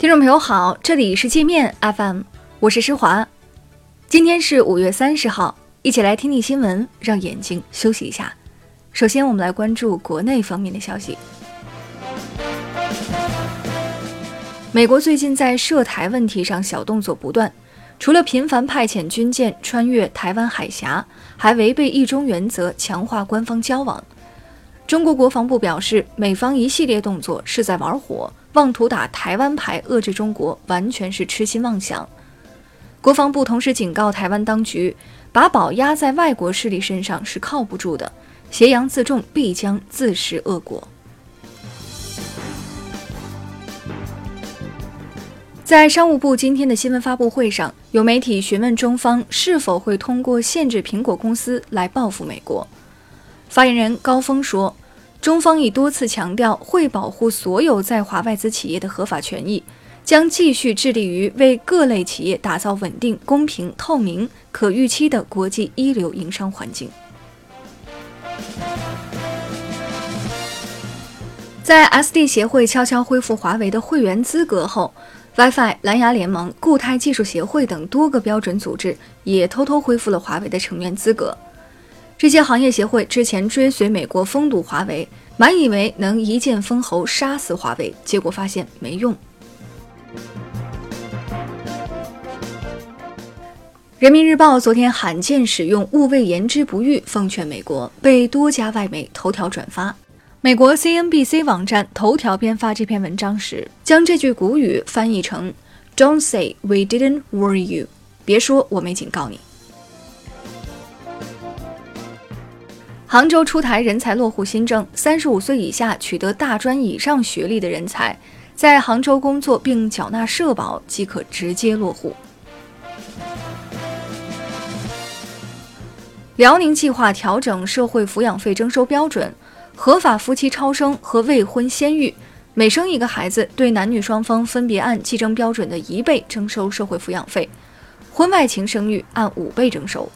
听众朋友好，这里是界面 FM，我是施华。今天是五月三十号，一起来听听新闻，让眼睛休息一下。首先，我们来关注国内方面的消息。美国最近在涉台问题上小动作不断，除了频繁派遣军舰穿越台湾海峡，还违背一中原则，强化官方交往。中国国防部表示，美方一系列动作是在玩火。妄图打台湾牌遏制中国，完全是痴心妄想。国防部同时警告台湾当局，把宝压在外国势力身上是靠不住的，挟洋自重必将自食恶果。在商务部今天的新闻发布会上，有媒体询问中方是否会通过限制苹果公司来报复美国。发言人高峰说。中方已多次强调，会保护所有在华外资企业的合法权益，将继续致力于为各类企业打造稳定、公平、透明、可预期的国际一流营商环境。在 SD 协会悄悄恢复华为的会员资格后，WiFi、蓝牙联盟、固态技术协会等多个标准组织也偷偷恢复了华为的成员资格。这些行业协会之前追随美国封堵华为，满以为能一剑封喉杀死华为，结果发现没用。人民日报昨天罕见使用“勿谓言之不预”奉劝美国，被多家外媒头条转发。美国 CNBC 网站头条编发这篇文章时，将这句古语翻译成 “Don't say we didn't warn you”，别说我没警告你。杭州出台人才落户新政，三十五岁以下取得大专以上学历的人才，在杭州工作并缴纳社保即可直接落户。辽宁计划调整社会抚养费征收标准，合法夫妻超生和未婚先育，每生一个孩子，对男女双方分别按计征标准的一倍征收社会抚养费，婚外情生育按五倍征收。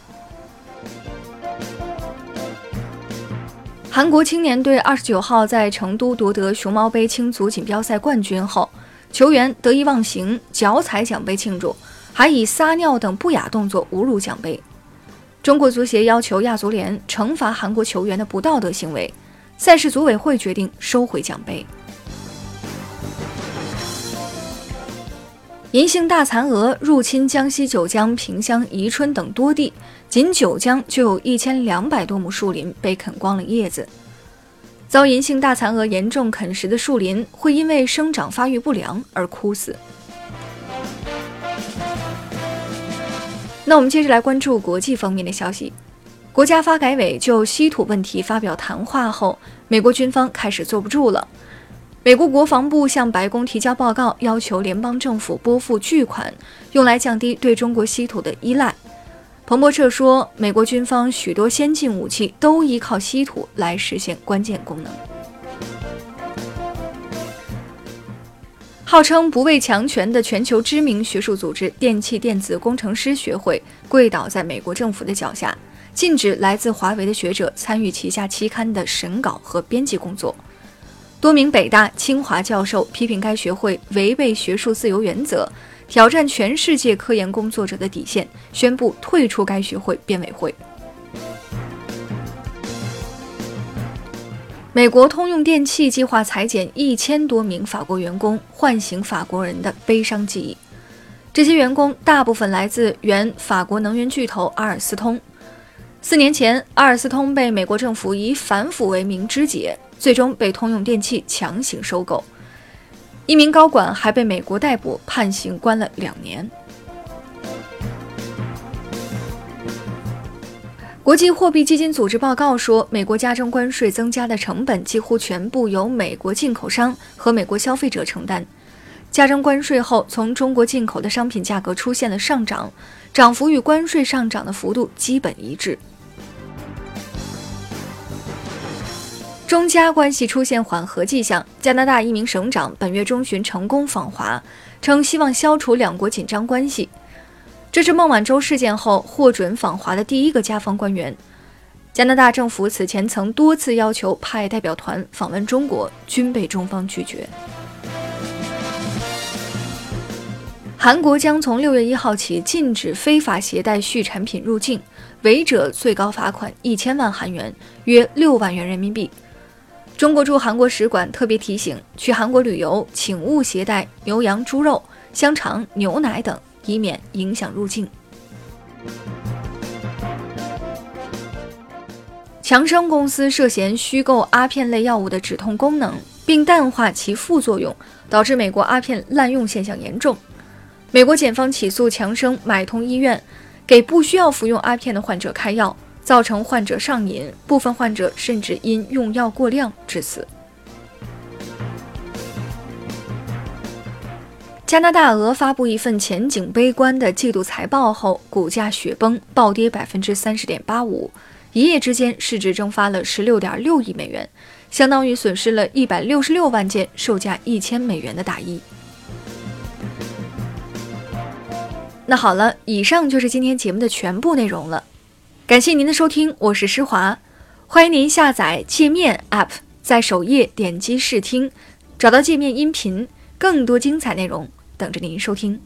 韩国青年队二十九号在成都夺得熊猫杯青足锦标赛冠军后，球员得意忘形，脚踩奖杯庆祝，还以撒尿等不雅动作侮辱奖杯。中国足协要求亚足联惩罚韩国球员的不道德行为，赛事组委会决定收回奖杯。银杏大蚕蛾入侵江西九江、萍乡、宜春等多地，仅九江就有一千两百多亩树林被啃光了叶子。遭银杏大蚕蛾严重啃食的树林，会因为生长发育不良而枯死。那我们接着来关注国际方面的消息。国家发改委就稀土问题发表谈话后，美国军方开始坐不住了。美国国防部向白宫提交报告，要求联邦政府拨付巨款，用来降低对中国稀土的依赖。彭博社说，美国军方许多先进武器都依靠稀土来实现关键功能。号称不畏强权的全球知名学术组织电气电子工程师学会跪倒在美国政府的脚下，禁止来自华为的学者参与旗下期刊的审稿和编辑工作。多名北大、清华教授批评该学会违背学术自由原则，挑战全世界科研工作者的底线，宣布退出该学会编委会。美国通用电气计划裁减一千多名法国员工，唤醒法国人的悲伤记忆。这些员工大部分来自原法国能源巨头阿尔斯通。四年前，阿尔斯通被美国政府以反腐为名肢解。最终被通用电气强行收购，一名高管还被美国逮捕，判刑关了两年。国际货币基金组织报告说，美国加征关税增加的成本几乎全部由美国进口商和美国消费者承担。加征关税后，从中国进口的商品价格出现了上涨，涨幅与关税上涨的幅度基本一致。中加关系出现缓和迹象。加拿大一名省长本月中旬成功访华，称希望消除两国紧张关系。这是孟晚舟事件后获准访华的第一个加方官员。加拿大政府此前曾多次要求派代表团访问中国，均被中方拒绝。韩国将从六月一号起禁止非法携带畜产品入境，违者最高罚款一千万韩元，约六万元人民币。中国驻韩国使馆特别提醒：去韩国旅游，请勿携带牛羊猪肉、香肠、牛奶等，以免影响入境。强生公司涉嫌虚构阿片类药物的止痛功能，并淡化其副作用，导致美国阿片滥用现象严重。美国检方起诉强生买通医院，给不需要服用阿片的患者开药，造成患者上瘾，部分患者甚至因用药过量致死。加拿大鹅发布一份前景悲观的季度财报后，股价雪崩，暴跌百分之三十点八五。一夜之间，市值蒸发了十六点六亿美元，相当于损失了一百六十六万件售价一千美元的大衣。那好了，以上就是今天节目的全部内容了，感谢您的收听，我是施华，欢迎您下载界面 App，在首页点击试听，找到界面音频，更多精彩内容等着您收听。